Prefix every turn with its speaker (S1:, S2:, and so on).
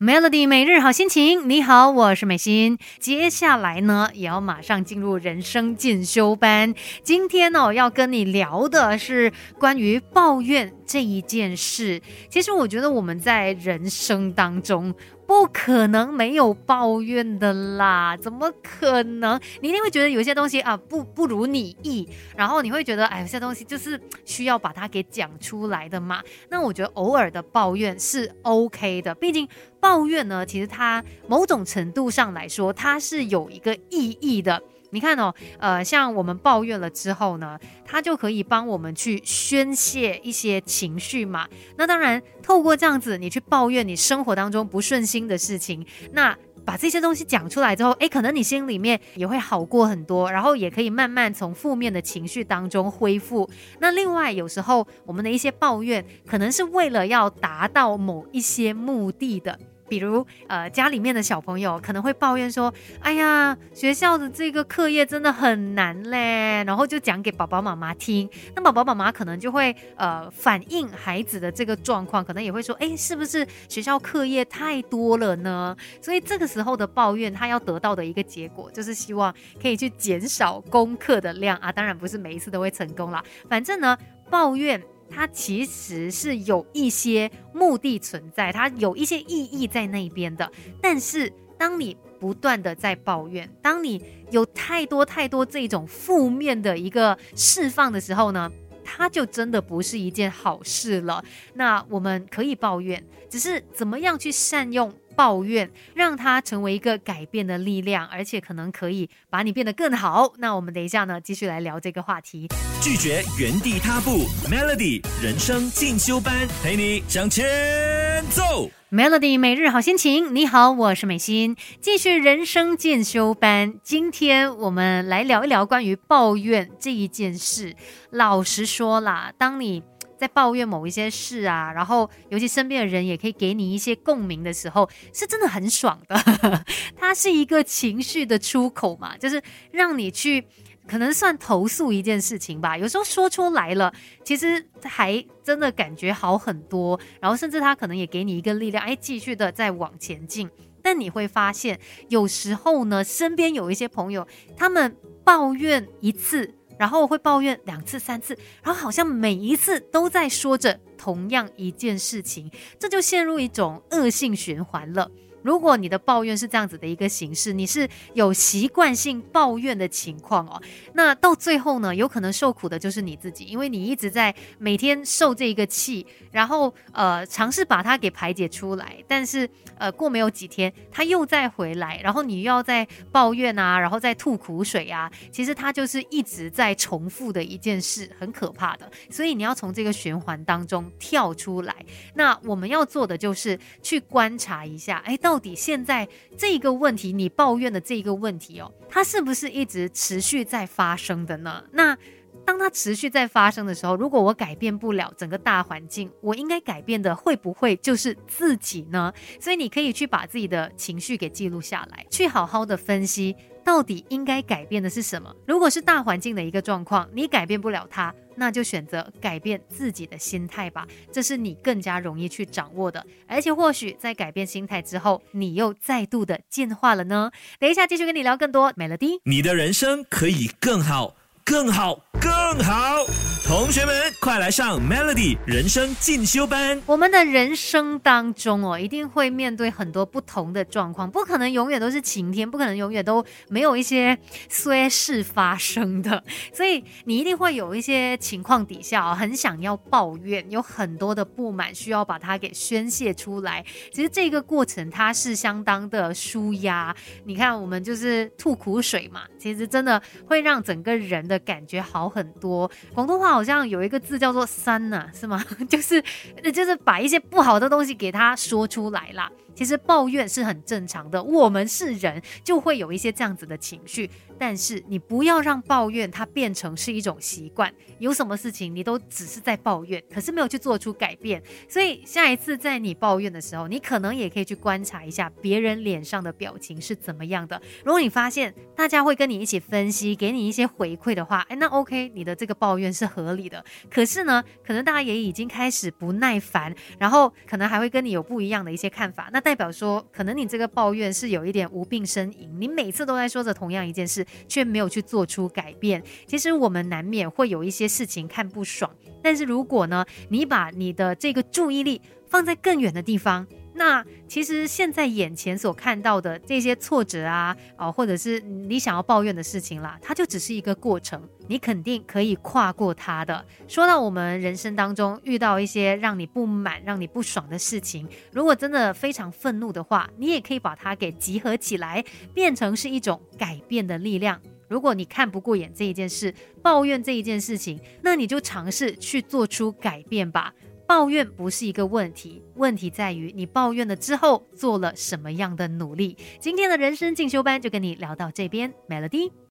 S1: Melody 每日好心情，你好，我是美心。接下来呢，也要马上进入人生进修班。今天呢，要跟你聊的是关于抱怨这一件事。其实我觉得我们在人生当中。不可能没有抱怨的啦，怎么可能？你一定会觉得有些东西啊不不如你意，然后你会觉得哎，有些东西就是需要把它给讲出来的嘛。那我觉得偶尔的抱怨是 OK 的，毕竟抱怨呢，其实它某种程度上来说，它是有一个意义的。你看哦，呃，像我们抱怨了之后呢，它就可以帮我们去宣泄一些情绪嘛。那当然，透过这样子，你去抱怨你生活当中不顺心的事情，那把这些东西讲出来之后，诶，可能你心里面也会好过很多，然后也可以慢慢从负面的情绪当中恢复。那另外，有时候我们的一些抱怨，可能是为了要达到某一些目的的。比如，呃，家里面的小朋友可能会抱怨说：“哎呀，学校的这个课业真的很难嘞。”然后就讲给宝宝妈妈听。那宝宝妈妈可能就会呃反映孩子的这个状况，可能也会说：“哎，是不是学校课业太多了呢？”所以这个时候的抱怨，他要得到的一个结果，就是希望可以去减少功课的量啊。当然不是每一次都会成功啦，反正呢，抱怨。它其实是有一些目的存在，它有一些意义在那边的。但是，当你不断的在抱怨，当你有太多太多这种负面的一个释放的时候呢，它就真的不是一件好事了。那我们可以抱怨，只是怎么样去善用。抱怨让它成为一个改变的力量，而且可能可以把你变得更好。那我们等一下呢，继续来聊这个话题。
S2: 拒绝原地踏步，Melody 人生进修班陪你向前走。
S1: Melody 每日好心情，你好，我是美心，继续人生进修班。今天我们来聊一聊关于抱怨这一件事。老实说啦，当你在抱怨某一些事啊，然后尤其身边的人也可以给你一些共鸣的时候，是真的很爽的。它是一个情绪的出口嘛，就是让你去可能算投诉一件事情吧。有时候说出来了，其实还真的感觉好很多，然后甚至他可能也给你一个力量，哎，继续的再往前进。但你会发现，有时候呢，身边有一些朋友，他们抱怨一次。然后我会抱怨两次、三次，然后好像每一次都在说着同样一件事情，这就陷入一种恶性循环了。如果你的抱怨是这样子的一个形式，你是有习惯性抱怨的情况哦，那到最后呢，有可能受苦的就是你自己，因为你一直在每天受这一个气，然后呃尝试把它给排解出来，但是呃过没有几天，它又再回来，然后你又要再抱怨啊，然后再吐苦水啊，其实它就是一直在重复的一件事，很可怕的。所以你要从这个循环当中跳出来，那我们要做的就是去观察一下，哎。到底现在这个问题，你抱怨的这个问题哦，它是不是一直持续在发生的呢？那当它持续在发生的时候，如果我改变不了整个大环境，我应该改变的会不会就是自己呢？所以你可以去把自己的情绪给记录下来，去好好的分析。到底应该改变的是什么？如果是大环境的一个状况，你改变不了它，那就选择改变自己的心态吧。这是你更加容易去掌握的，而且或许在改变心态之后，你又再度的进化了呢。等一下继续跟你聊更多。美乐蒂
S2: 你的人生可以更好。更好，更好！同学们，快来上 Melody 人生进修班。
S1: 我们的人生当中哦，一定会面对很多不同的状况，不可能永远都是晴天，不可能永远都没有一些衰事发生的。所以你一定会有一些情况底下哦，很想要抱怨，有很多的不满需要把它给宣泄出来。其实这个过程它是相当的舒压。你看，我们就是吐苦水嘛，其实真的会让整个人的。感觉好很很多。广东话好像有一个字叫做“三”呐，是吗？就是就是把一些不好的东西给他说出来啦。其实抱怨是很正常的，我们是人，就会有一些这样子的情绪。但是你不要让抱怨它变成是一种习惯，有什么事情你都只是在抱怨，可是没有去做出改变。所以下一次在你抱怨的时候，你可能也可以去观察一下别人脸上的表情是怎么样的。如果你发现大家会跟你一起分析，给你一些回馈的，话，哎，那 OK 你的这个抱怨是合理的。可是呢，可能大家也已经开始不耐烦，然后可能还会跟你有不一样的一些看法。那代表说，可能你这个抱怨是有一点无病呻吟，你每次都在说着同样一件事，却没有去做出改变。其实我们难免会有一些事情看不爽，但是如果呢，你把你的这个注意力放在更远的地方。那其实现在眼前所看到的这些挫折啊，哦，或者是你想要抱怨的事情啦，它就只是一个过程，你肯定可以跨过它的。说到我们人生当中遇到一些让你不满、让你不爽的事情，如果真的非常愤怒的话，你也可以把它给集合起来，变成是一种改变的力量。如果你看不过眼这一件事，抱怨这一件事情，那你就尝试去做出改变吧。抱怨不是一个问题，问题在于你抱怨了之后做了什么样的努力。今天的人生进修班就跟你聊到这边，Melody。